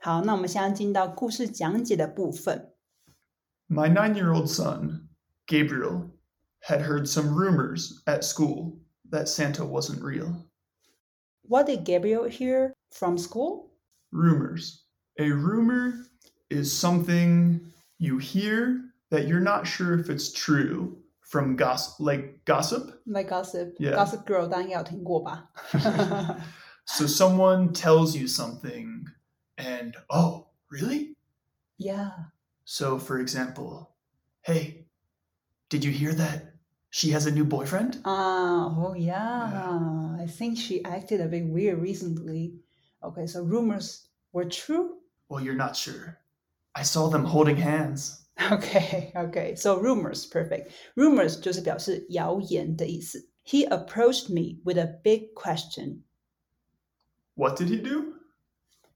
好，那我们现在进到故事讲解的部分。 My nine year old son, Gabriel, had heard some rumors at school that Santa wasn't real. What did Gabriel hear from school? Rumors. A rumor is something you hear that you're not sure if it's true from gossip, like gossip. Like gossip, Yeah. Gossip Girl，大家应该有听过吧？ So someone tells you something, and oh, really? yeah. So, for example, hey, did you hear that she has a new boyfriend? Ah, oh yeah. I think she acted a bit weird recently. Okay, so rumors were true. Well, you're not sure. I saw them holding hands. Okay, okay. So rumors, perfect. Rumors 就是表示谣言的意思。He approached me with a big question. What did he do?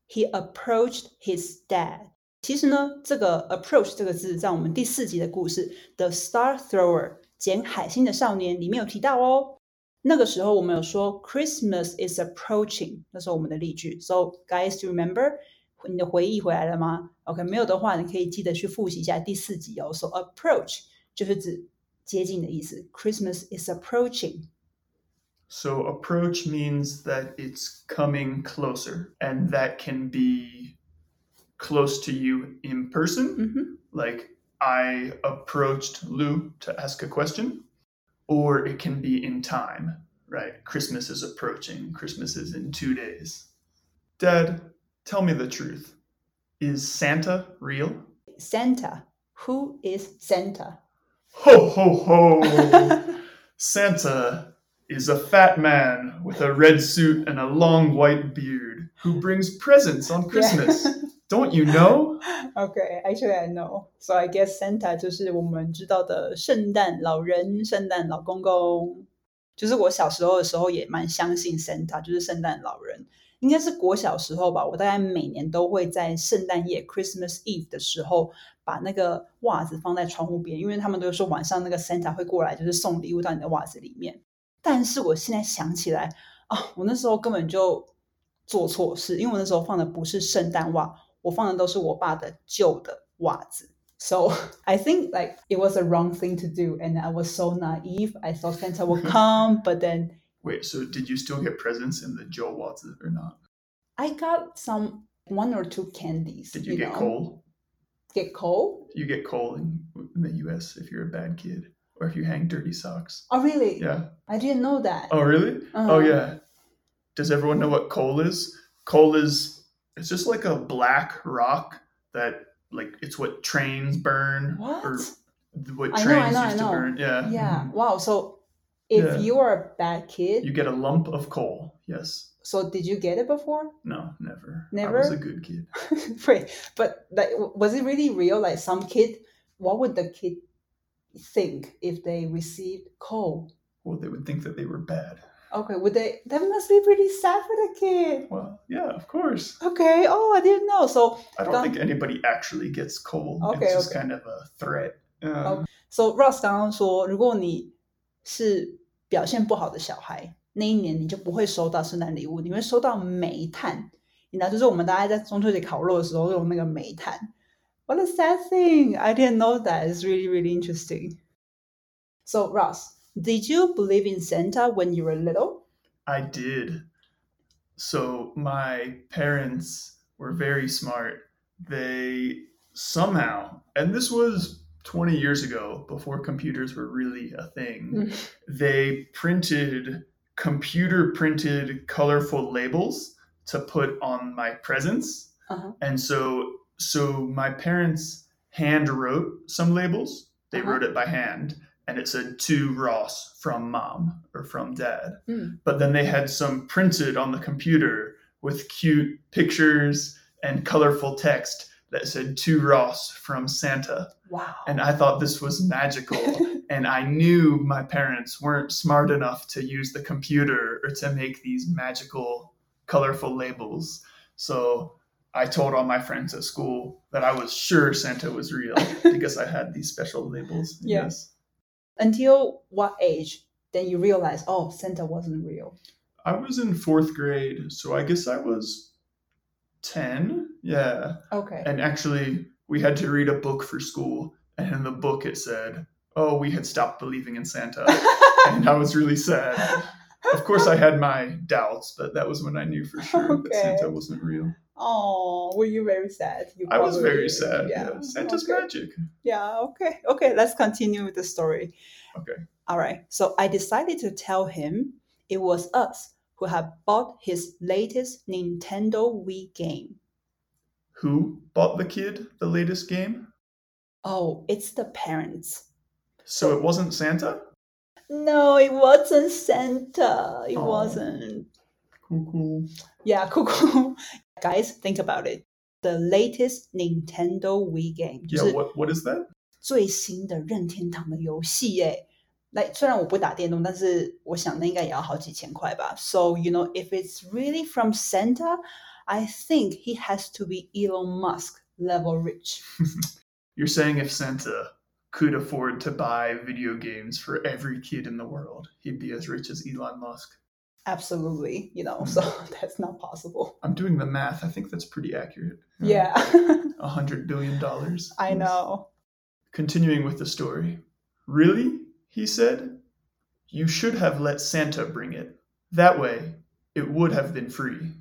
He approached his dad. 其实呢，这个 approach 这个字在我们第四集的故事《The Star Thrower》捡海星的少年里面有提到哦。那个时候我们有说 Christmas is approaching，那是我们的例句。So guys, remember？你的回忆回来了吗？OK，没有的话，你可以记得去复习一下第四集哦。So approach 就是指接近的意思。Christmas is approaching。So, approach means that it's coming closer, and that can be close to you in person. Mm-hmm. 嗯哼，Like, I approached Lou to ask a question, or it can be in time, right? Christmas is approaching, Christmas is in two days. Dad, tell me the truth. Is Santa real? Santa. Who is Santa? Ho, ho, ho! Santa is a fat man with a red suit and a long white beard who brings presents on Christmas. Don't you know? Okay, actually I know. So I guess Santa 就是我们知道的圣诞老人、圣诞老公公。就是我小时候的时候也蛮相信 Santa，就是圣诞老人。应该是国小时候吧，我大概每年都会在圣诞夜 （Christmas Eve） 的时候，把那个袜子放在窗户边，因为他们都说晚上那个 Santa 会过来，就是送礼物到你的袜子里面。 但是我现在想起来啊，我那时候根本就做错事，因为我那时候放的不是圣诞袜，我放的都是我爸的旧的袜子。So I think like it was a wrong thing to do, and I was so naive. I thought Santa would come, but then Wait, so did you still get presents in the Joe Watson or not? I got some one or two candies. Did you, get know. coal? Get coal? You get coal in, in the US if you're a bad kid or if you hang dirty socks. Oh, really? Yeah. I didn't know that. Oh, really? Uh-huh. Oh, yeah. Does everyone know what coal is? Coal is it's just like a black rock that like it's what trains burn What? or what I know, I trains know, used to burn. Yeah. Yeah. mhm. Wow. So if Yeah. you are a bad kid, You get a lump of coal. Yes. so did you get it before? No, never. Never? I was a good kid. Wait, but like, was it really real? Like some kid, what would the kid think if they received coal? Well, they would think that they were bad. Okay, would they? That must be pretty sad for the kid. Well, yeah, of course. Okay. Oh, I didn't know. So, I don't Done. think anybody actually gets coal. Okay, it's just okay. kind of a threat. Um, Okay. so Ross 刚刚说，如果你是表现不好的小孩，那一年你就不会收到圣诞礼物，你会收到煤炭。你知道，就是我们大家在中秋节烤肉的时候用那个煤炭。 What a sad thing! I didn't know that. It's really, really interesting. So, Ross, did you believe in Santa when you were little? I did. So my parents were very smart. They somehow, and this was 20 years ago before computers were really a thing, Mm. they printed computer printed colorful labels to put on my presents. Uh-huh. And so so my parents hand wrote some labels. They Uh-huh. wrote it by hand and it said to Ross from mom or from dad. Mm. But then they had some printed on the computer with cute pictures and colorful text that said to Ross from Santa. Wow. And I thought this was magical. and I knew my parents weren't smart enough to use the computer or to make these magical, colorful labels. So I told all my friends at school that I was sure Santa was real because I had these special labels. Yeah. Yes. Until what age then you realize, oh, Santa wasn't real? I was in fourth grade, so I guess I was 10. Yeah. Okay. And actually, we had to read a book for school, and in the book it said, "Oh, we had stopped believing in Santa," and I was really sad. Of course, I had my doubts, but that was when I knew for sure Okay. that Santa wasn't real. Oh, were you very sad? You I was very sad. Yeah. Yeah. Santa's okay. magic. Yeah, okay. Okay, let's continue with the story. Okay. All right. So I decided to tell him it was us who had bought his latest Nintendo Wii game. Who bought the kid the latest game? Oh, it's the parents. So it wasn't Santa? No, it wasn't Santa. It Oh. wasn't. Cool, cool. Yeah, cool, cool. Guys, think about it. The latest Nintendo Wii game 就 Yeah, 是 what, what is that? 最新的任天堂的游戏耶。来，虽然我不打电动，但是我想那应该也要好几千块吧。So you know, if it's really from Santa, I think he has to be Elon Musk level rich. You're saying if Santa could afford to buy video games for every kid in the world, he'd be as rich as Elon Musk. Absolutely, you know. So that's not possible. I'm doing the math. I think that's pretty accurate. Yeah, A hundred billion dollars. I know. Continuing with the story. Really? He said. You should have let Santa bring it. That way, it would have been free.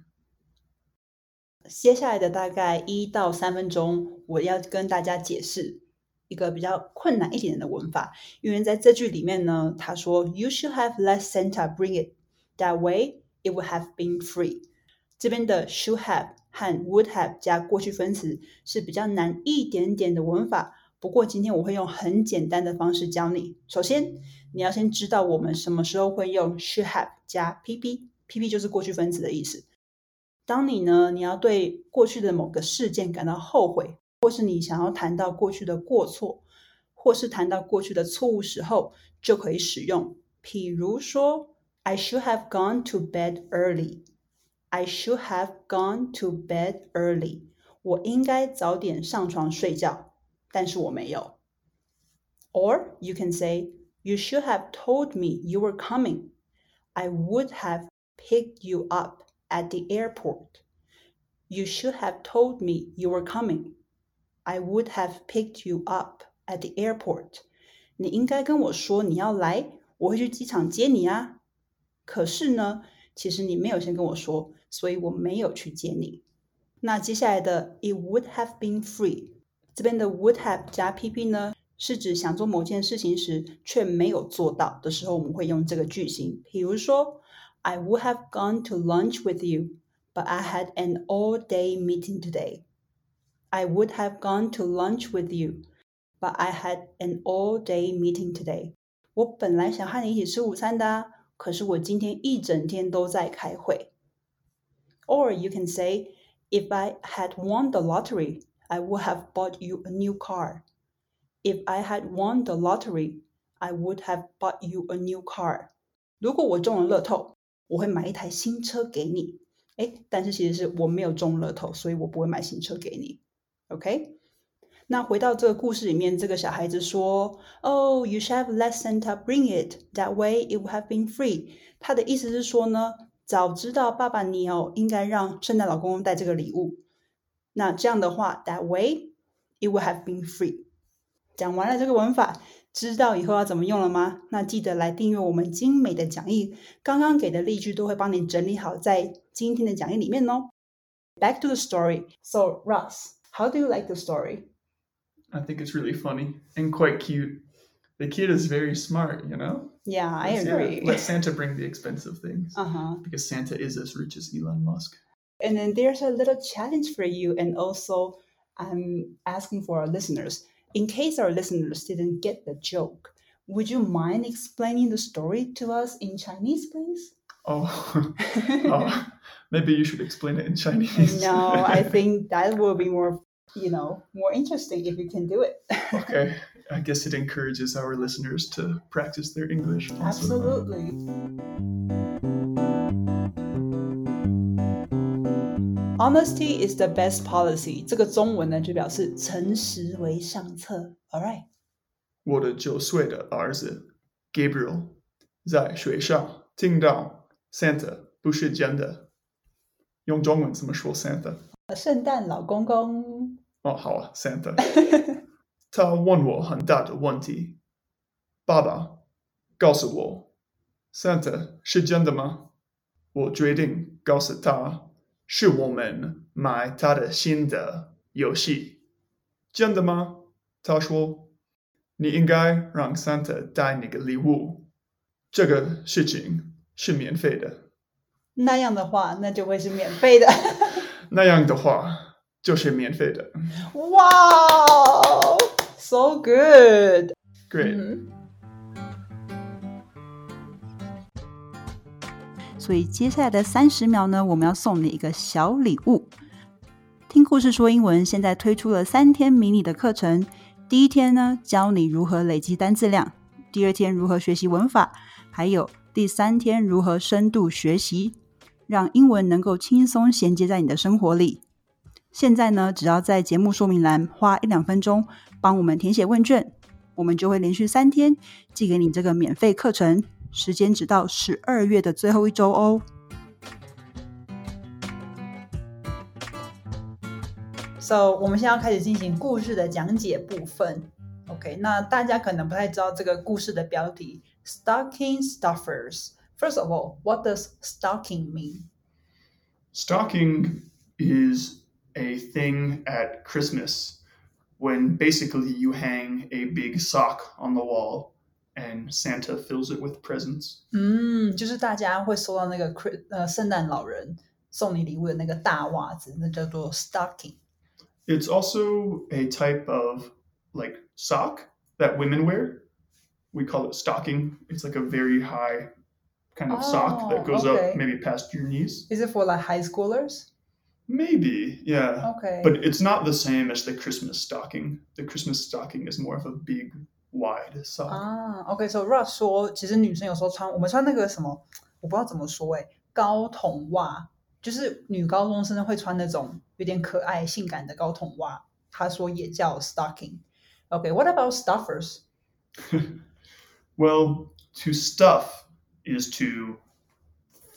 接下来的大概一到三分钟，我要跟大家解释 一个比较困难一点的文法，因为在这句里面呢，他说 “You should have let Santa bring it that way; it would have been free.” 这边的 should have 和 would have 加过去分词是比较难一点点的文法。不过今天我会用很简单的方式教你。首先，你要先知道我们什么时候会用 should have 加 pp，pp 就是过去分词的意思。当你呢，你要对过去的某个事件感到后悔，或是你想要谈到过去的过错，或是谈到过去的错误时候，就可以使用。譬如说，I should have gone to bed early. I should have gone to bed early. 我应该早点上床睡觉，但是我没有。Or you can say, You should have told me you were coming. I would have picked you up at the airport. You should have told me you were coming. I would have picked you up at the airport. 你应该跟我说你要来，我会去机场接你啊。可是呢，其实你没有先跟我说，所以我没有去接你。那接下来的 it would have been free，这边的 would have 加 pp 呢，是指想做某件事情时却没有做到的时候，我们会用这个句型。比如说，I would have gone to lunch with you, but I had an all-day meeting today. I would have gone to lunch with you, but I had an all-day meeting today. 我本来想和你一起吃午餐的啊，可是我今天一整天都在开会。Or you can say, if I had won the lottery, I would have bought you a new car. If I had won the lottery, I would have bought you a new car. 如果我中了乐透，我会买一台新车给你。诶，但是其实是我没有中乐透，所以我不会买新车给你。 OK？那回到这个故事里面，这个小孩子说：“Oh, you should have let Santa bring it. That way, it would have been free.” 他的意思是说呢，早知道爸爸你哦应该让圣诞老公公带这个礼物。那这样的话，that way it would have been free。讲完了这个文法，知道以后要怎么用了吗？那记得来订阅我们精美的讲义，刚刚给的例句都会帮你整理好在今天的讲义里面哦。Back to the story. So Russ. How do you like the story? I think it's really funny and quite cute. The kid is very smart, you know? Yeah, I Let's- yeah, agree. let Santa bring the expensive things Uh huh. because Santa is as rich as Elon Musk. And then there's a little challenge for you, and also I'm asking for our listeners. In case our listeners didn't get the joke, would you mind explaining the story to us in Chinese, please? Oh, oh, maybe you should explain it in Chinese. no, I think that will be more, you know, more interesting if you can do it. okay. I guess it encourages our listeners to practice their English. also. Absolutely. Honesty is the best policy. 这个中文呢就表示诚实为上策。All right. 我的九岁的儿子 Gabriel 在学校听到 Santa 不是真的。 用中文怎么说 Santa？呃圣诞老公公。哦，好啊，Santa。他问我很大的问题，爸爸，告诉我，Santa 是真的吗？我决定告诉他，是我们买他的新的游戏。真的吗？他说，你应该让 Santa 带你个礼物。这个事情是免费的。那样的话，那就会是免费的。那样的话，就是免费的。哇，so good。Great. 嗯所以接下来的三十秒呢，我们要送你一个小礼物。听故事说英文现在推出了三天迷你的课程，第一天呢教你如何累积单字量，第二天如何学习文法，还有第三天如何深度学习，让英文能够轻松衔接在你的生活里。现在呢，只要在节目说明栏花一两分钟帮我们填写问卷，我们就会连续三天寄给你这个免费课程，时间直到十二月的最后一周哦。So，我们现在要开始进行故事的讲解部分。OK，那大家可能不太知道这个故事的标题 “Stocking Stuffers”。First of all, what does stocking mean? Stocking is a thing at Christmas when basically you hang a big sock on the wall and Santa fills it with presents. 嗯，就是大家会收到那个 Chri- 呃圣诞老人送你礼物的那个大袜子，那叫做 stocking。 It's also a type of like sock that women wear. We call it stocking. It's like a very high kind of sock that Oh, goes okay. up maybe past your knees. Is it for like high schoolers? Maybe, yeah. Okay. But it's not the same as the Christmas stocking. The Christmas stocking is more of a big, wide sock. 啊，OK，so、Ross 说，其实女生有时候穿，我们穿那个什么，我不知道怎么说，哎，高筒袜，就是女高中生会穿那种有点可爱、性感的高筒袜，他说也叫 stocking。OK，what、about stuffers？ Well, to stuff is to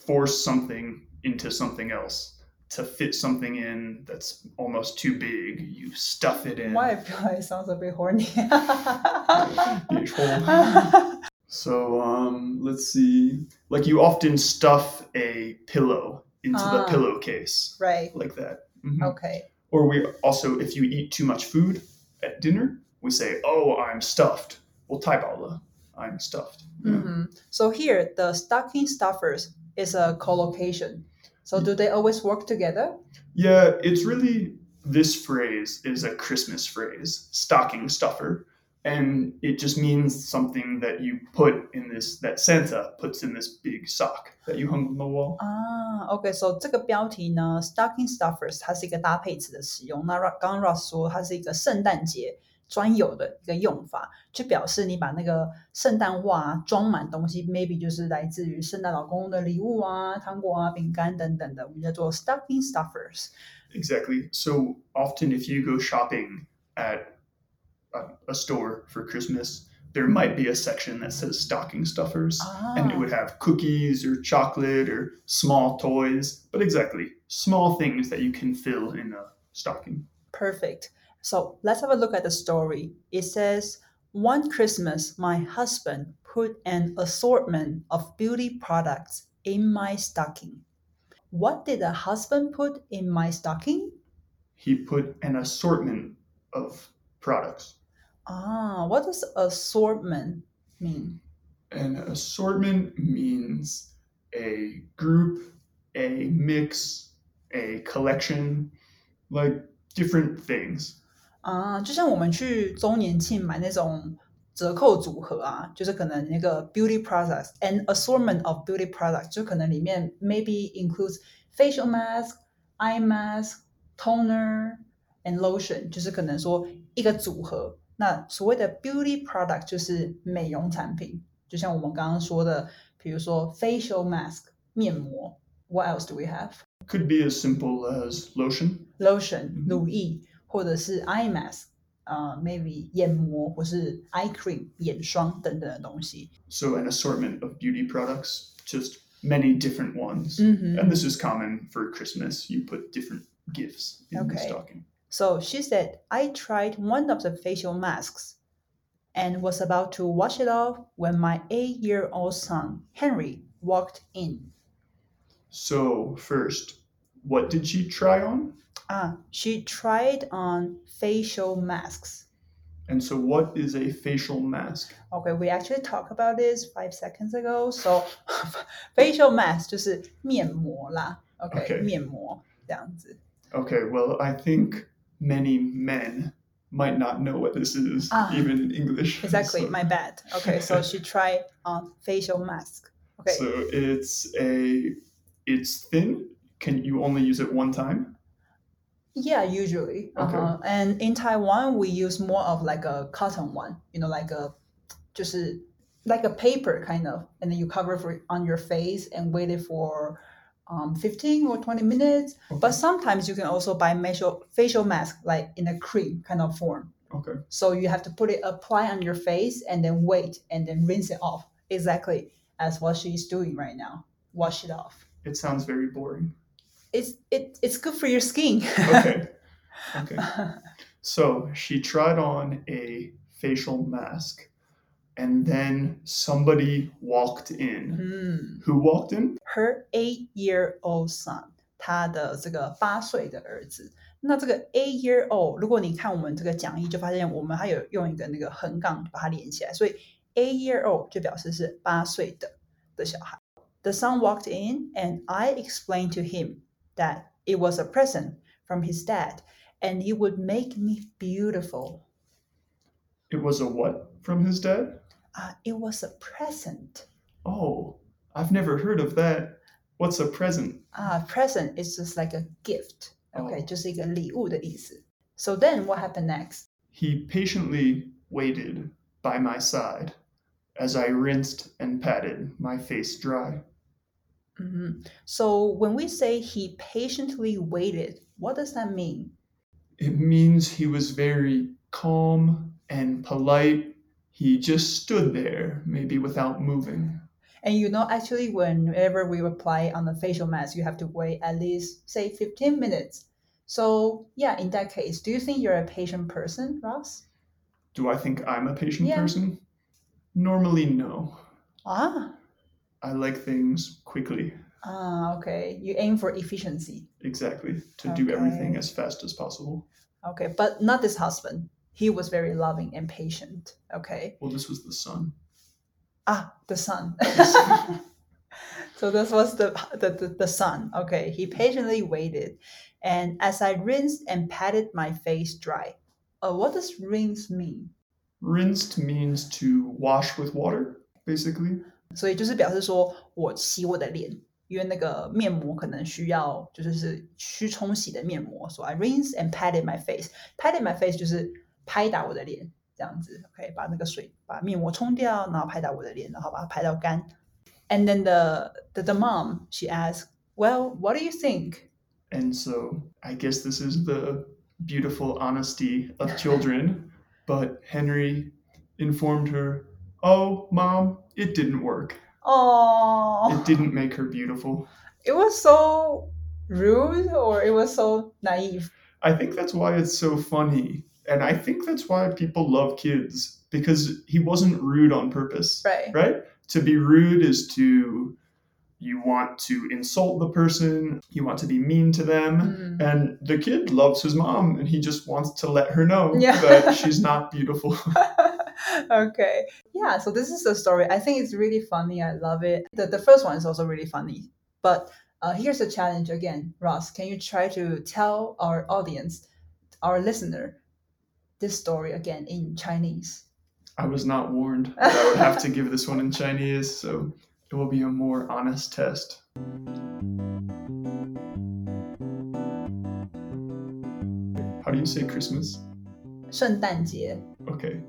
force something into something else. To fit something in that's almost too big, you stuff it in. Why I feel like it sounds a bit horny？So um, let's see. Like you often stuff a pillow into the Ah. pillowcase, right. like that. Mhm. OK。Or we also, if you eat too much food at dinner, we say, "Oh, I'm stuffed." Well, type I'm stuffed. Yeah. Mhm. So here, the stocking stuffers is a collocation. So do they always work together? Yeah, it's really this phrase is a Christmas phrase, stocking stuffer, and it just means something that you put in this that Santa puts in this big sock that you hung on the wall. 啊，OK，so、这个标题呢，stocking stuffers，它是一个搭配词的使用。那 Ro- 刚刚 Ross 说它是一个圣诞节 专有的一个用法，就表示你把那个圣诞袜啊装满东西，maybe 就是来自于圣诞老公公的礼物啊、糖果啊、饼干等等的，我们叫做 stocking stuffers。 Exactly. So often, if you go shopping at a, a store for Christmas, there might be a section that says stocking stuffers. and it 啊 would have cookies or chocolate or small toys. But exactly, small things that you can fill in a stocking. Perfect. so let's have a look at the story. It says, One Christmas, my husband put an assortment of beauty products in my stocking. What did the husband put in my stocking? He put an assortment of products. Ah, what does assortment mean? An assortment means a group, a mix, a collection, like different things. 啊，就像我们去周年庆买那种折扣组合啊，就是可能那个 beauty products and assortment of beauty products，就可能里面 maybe includes facial mask, eye mask, toner and lotion，就是可能说一个组合。那所谓的 beauty product 就是美容产品，就像我们刚刚说的，比如说 facial mask 面膜。What else do we have? Could be as simple as lotion. lotion 嗯乳液， 或者是 eye mask，呃，maybe 眼膜或是 eye cream 眼霜等等的东西。 So, an assortment of beauty products, just many different ones. 嗯哼 And this is common for Christmas. You put different gifts in the Okay. stocking. So she said, I tried one of the facial masks and was about to wash it off when my eight year old son, Henry, walked in. So first, what did she try on? Ah, she tried on facial masks. And so, what is a facial mask? Okay, we actually talked about this five seconds ago. So facial mask 就是面膜啦。OK，, Okay. 面膜这样子。 Okay, well, I think many men might not know what this is, Ah, even in English. Exactly, So- my bad. Okay, so she tried on facial mask. Okay, So it's a, it's thin. can you only use it one time? yeah, usually. Okay. Uh-huh. And in Taiwan, we use more of like a cotton one. You know, like a, 就是 like a paper kind of, and then you cover for on your face and wait it for. Um, 15 or 20 minutes, Okay. but sometimes you can also buy facial facial mask like in a cream kind of form. Okay. So you have to put it apply on your face and then wait and then rinse it off. Exactly as what she's doing right now. Wash it off. It sounds very boring It's it it's good for your skin. Okay. Okay. So she tried on a facial mask, and then somebody walked in. Hmm. Who walked in? Her eight-year-old son，他的这个八岁的儿子。那这个 eight-year-old，如果你看我们这个讲义，就发现我们还有用一个那个横杠把它连起来，所以 eight-year-old 就表示是八岁的的小孩。The son walked in, and I explained to him that it was a present from his dad, and it would make me beautiful. It was a what from his dad? Uh, it was a present. Oh, I've never heard of that. What's a present? Ah, present is just like a gift. Okay, 哦就是一个礼物的意思。So then what happened next? He patiently waited by my side as I rinsed and patted my face dry. Mhm. So when we say he patiently waited, what does that mean? It means he was very calm and polite. He just stood there, maybe without moving. And you know, actually, whenever we apply on the facial mask, you have to wait at least, say, 15 minutes. So, yeah, in that case, do you think you're a patient person, Ross? Do I think I'm a patient Yeah. person? Normally, no. Ah, I like things quickly. ah, okay. You aim for efficiency. Exactly. To do everything Okay. as fast as possible. Okay, but not this husband. He was very loving and patient. Okay. Well, this was the son. Ah, the son. so this was the, the, the, the son. Okay. He patiently waited. And as I rinsed and patted my face dry. Uh, what does rinse mean? Rinsed means to wash with water, basically. 所以就是表示说我洗我的脸，因为那个面膜可能需要就是是需冲洗的面膜，所以 I rinse and patted my face。patted my face 就是拍打我的脸，这样子，OK，把那个水把面膜冲掉，然后拍打我的脸，然后把它拍到干。And then the the, the mom she asked, "Well, what do you think?" And so I guess this is the beautiful honesty of children. But Henry informed her, Oh, mom, it didn't work. Oh, It didn't make her beautiful. it was so rude, or it was so naive. I think that's why it's so funny. And I think that's why people love kids because he wasn't rude on purpose, Right. right? To be rude is to, you want to insult the person, you want to be mean to them. Mm. And the kid loves his mom and he just wants to let her know Yeah. that she's not beautiful. okay Yeah, so this is the story. I think it's really funny. I love it. The, the first one is also really funny. But uh, here's a challenge again. Ross, can you try to tell our audience, our listener, this story again in Chinese? I was not warned that I would have to give this one in Chinese, so it will be a more honest test. How do you say Christmas? 圣诞节 Okay.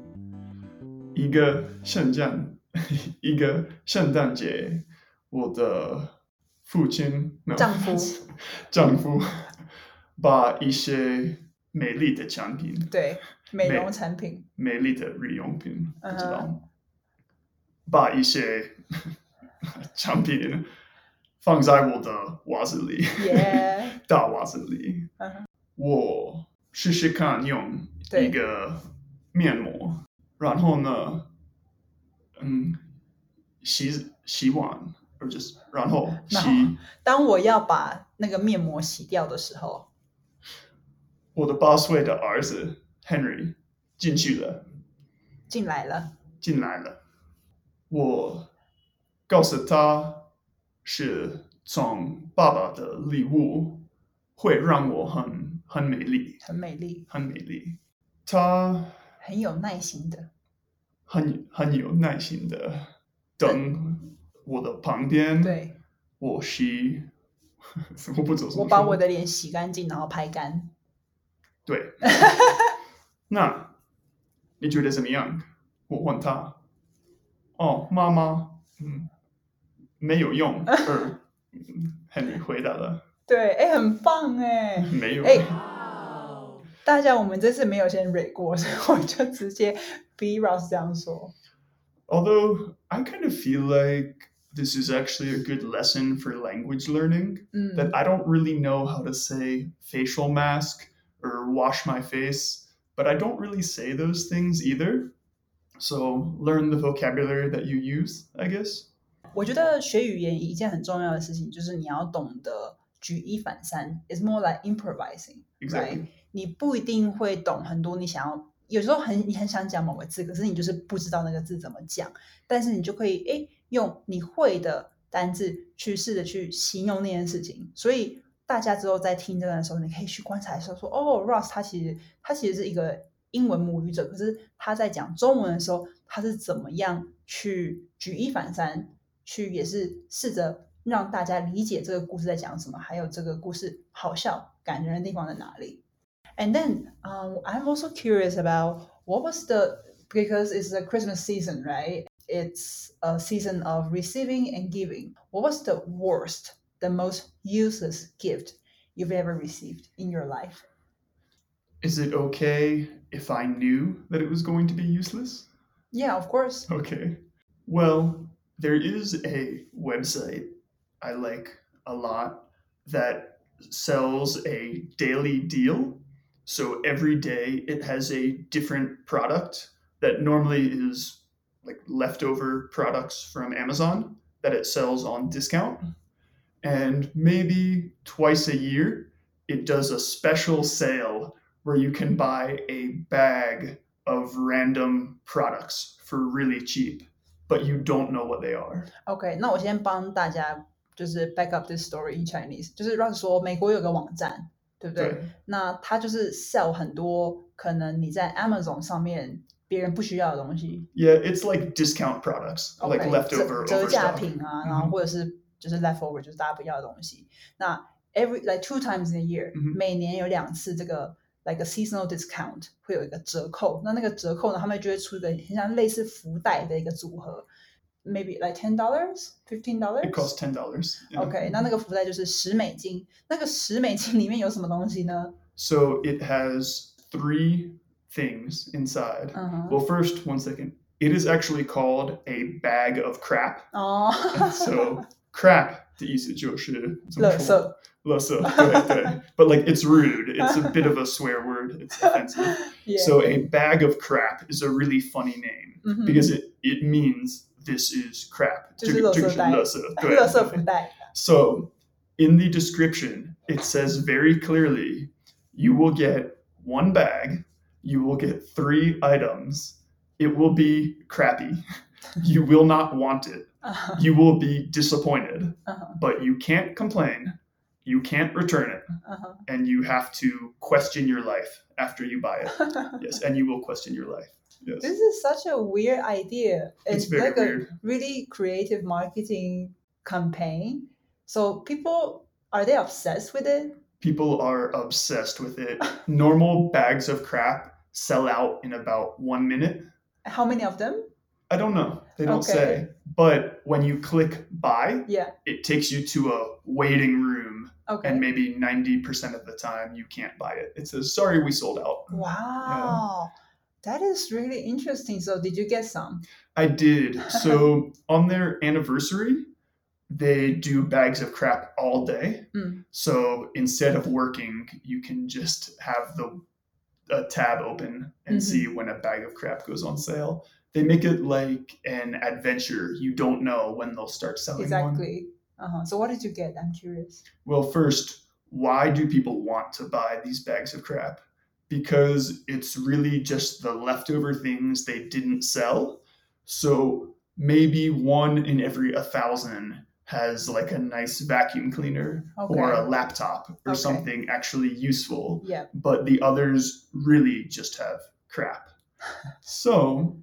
一个圣诞，一个圣诞节，我的父亲，no, 丈夫。丈夫把一些美丽的产品，对美容产品。美丽的日用品，不知道嗯把一些 产品放在我的袜子里大袜子里。我试试看用一个面膜，然后呢，嗯，洗洗碗，或者是然后然后洗当我要把那个面膜洗掉的时候，我的八岁的儿子 Henry 进去了，进来了，进来了。我告诉他是从爸爸的礼物，会让我很很美丽，很美丽，很美丽。他很有耐心的。很很有耐心的等我的旁边，对，我洗，我不走，我把我的脸洗干净，然后拍干。对。那你觉得怎么样？我问他，哦，妈妈，嗯，没有用。而嗯 Henry 回答了，对，哎，很棒哎。没有。哎大家，我们这次没有先蕊过，所以我就直接 B Ross 这样说。 Although I kind of feel like this is actually a good lesson for language learning. 嗯 that I don't really know how to say facial mask or wash my face, but I don't really say those things either. So learn the vocabulary that you use, I guess. 我觉得学语言一件很重要的事情就是你要懂得举一反三。It's more like improvising, Exactly. right? 你不一定会懂很多你想要，有时候很你很想讲某个字，可是你就是不知道那个字怎么讲，但是你就可以诶用你会的单字去试着去形容那件事情。所以大家之后在听这段的时候，你可以去观察一下说，哦，Ross 他其实他其实是一个英文母语者，可是他在讲中文的时候，他是怎么样去举一反三，去也是试着让大家理解这个故事在讲什么，还有这个故事好笑感人的地方在哪里。And then um, I'm also curious about what was the because it's the Christmas season, right? It's a season of receiving and giving. What was the worst, the most useless gift you've ever received in your life? Is it okay if I knew that it was going to be useless? Yeah, of course. Okay. Well, there is a website I like a lot that sells a daily deal. So every day it has a different product that normally is like leftover products from Amazon that it sells on discount. And maybe twice a year it does a special sale where you can buy a bag of random products for really cheap, but you don't know what they are. OK，那我先帮大家就是 back up this story in Chinese，就是让说美国有个网站， 对不对？那它就是 sell 很多可能你在 Amazon 上面别人不需要的东西 Yeah, it's like discount products, like OK，leftover 折折价品啊，嗯然后或者是就是 leftover，就是大家不要的东西。那 every like two times in a year，、每年有两次这个 like a seasonal discount 会有一个折扣。那那个折扣呢，他们就会出一个很像类似福袋的一个组合 ，maybe like ten dollars, fifteen dollars。 It costs ten dollars. OK，那那个福袋就是十美金。那个十美金里面有什么东西呢？ So it has three things inside. 嗯哼， Well, first, one second. It is actually called a bag of crap. 哦， So crap 的意思就是垃圾。垃圾，对对。But like it's rude. It's a bit of a swear word. It's offensive. Yeah. So a bag of crap is a really funny name 嗯哼 because it it means this is crap. 就是这个-这个是垃圾袋。垃圾，对，垃圾福袋。 So, in the description, it says very clearly you will get one bag, you will get three items. It will be crappy. You will not want it. uh-huh. you will be disappointed, uh-huh. but you can't complain. You can't return it. Uh-huh. And you have to question your life after you buy it. yes. And you will question your life. Yes. This is such a weird idea. It's, it's like weird. a really creative marketing campaign. So people are they obsessed with it? People are obsessed with it. Normal bags of crap sell out in about one minute. How many of them? I don't know. They don't Okay. say. But when you click buy, Yeah. it takes you to a waiting room, Okay. and maybe 90% of the time you can't buy it. It says, sorry, we sold out. wow. That is really interesting. So did you get some? I did. So on their anniversary, they do bags of crap all day. Mm. So instead of working, you can just have the a tab open and Mhm. see when a bag of crap goes on sale. They make it like an adventure. You don't know when they'll start selling one. Exactly. Uh-huh. So what did you get? I'm curious. Well, first, why do people want to buy these bags of crap? Because it's really just the leftover things they didn't sell. So maybe one in every a thousand has like a nice vacuum cleaner or a laptop or Okay. something actually useful, Yeah. but the others really just have crap. So,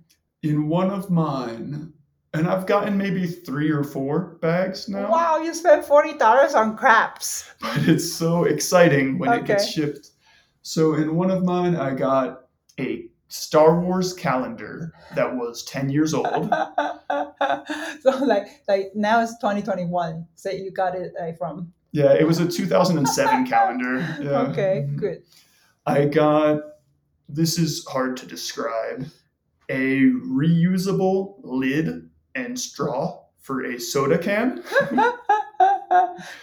in one of mine, and I've gotten maybe three or four bags now Wow, you spent forty dollars on craps. but it's so exciting when it gets Okay. shipped. So in one of mine, I got a Star Wars calendar that was 10 years old. so like like now it's 2021. So you got it like from Yeah, it was a 2007 calendar. Yeah. okay, mm-hmm. good. I got, this is hard to describe, a reusable lid and straw for a soda can.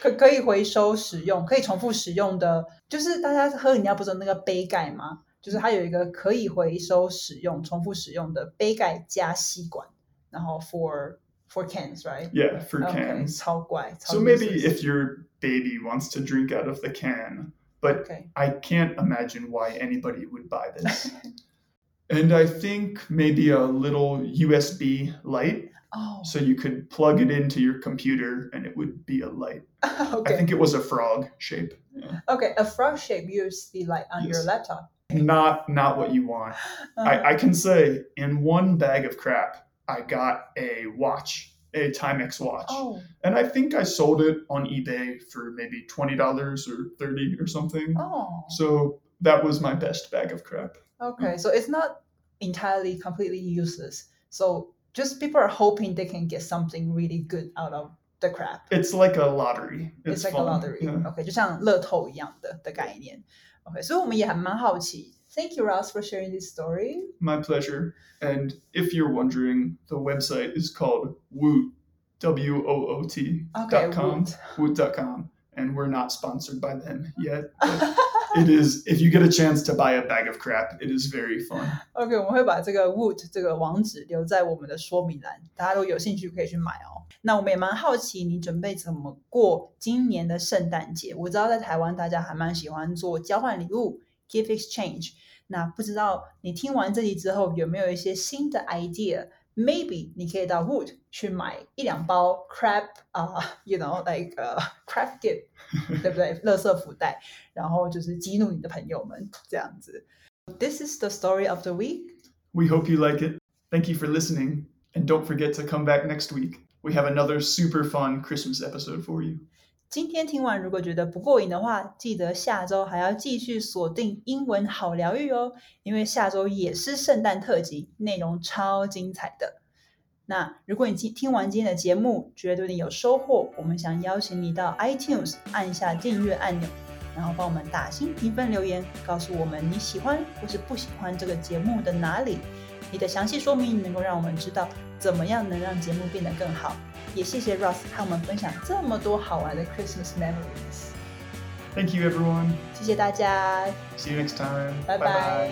可可以回收使用，可以重复使用的，就是大家喝饮料不是有那个杯盖吗？就是它有一个可以回收使用、重复使用的杯盖加吸管，然后 for for cans right？ Yeah, for Okay, cans. 超怪。超 So maybe useless if your baby wants to drink out of the can, but okay I can't imagine why anybody would buy this. and I think maybe a little USB light, oh so you could plug it into your computer and it would be a light. okay. I think it was a frog shape. okay a frog shape USB light on your laptop. Not not what you want. Uh-huh. I, I can say in one bag of crap, I got a watch, a Timex watch. oh And I think I sold it on eBay for maybe $20 or 30 or something. oh So that was my best bag of crap. Okay, so it's not entirely completely useless. So just people are hoping they can get something really good out of the crap. It's like a lottery. It's, It's, like fun. a lottery. Yeah. OK，就像乐透一样的的概念。OK，所以我们也还蛮好奇。Thank you, Ross, for sharing this story. My pleasure. And if you're wondering, the website is called Woot, W O O T Okay, dot com, Woot. Woot.com. And we're not sponsored by them yet. it is, if you get a chance to buy a bag of crap, it is very fun. OK，我们会把这个 Woot 这个网址留在我们的说明栏，大家都有兴趣可以去买哦。那我们也蛮好奇你准备怎么过今年的圣诞节。我知道在台湾大家还蛮喜欢做交换礼物 （gift exchange）。那不知道你听完这集之后有没有一些新的 idea？maybe 你可以到 Woot 去买一两包 crab 啊、uh,，you know like like、uh, crab gift，对不对？垃圾福袋，然后就是激怒你的朋友们这样子。This is the story of the week. We hope you like it. Thank you for listening, and don't forget to come back next week. We have another super fun Christmas episode for you. 今天听完，如果觉得不过瘾的话，记得下周还要继续锁定英文好疗愈哦，因为下周也是圣诞特辑，内容超精彩的。那如果你听听完今天的节目，觉得对你有收获，我们想邀请你到 iTunes 按下订阅按钮，然后帮我们打新评分留言，告诉我们你喜欢或是不喜欢这个节目的哪里。你的详细说明能够让我们知道怎么样能让节目变得更好。也谢谢 Ross 和我们分享这么多好玩的 Christmas memories。 Thank you, everyone. 谢谢大家， See you next time. 拜拜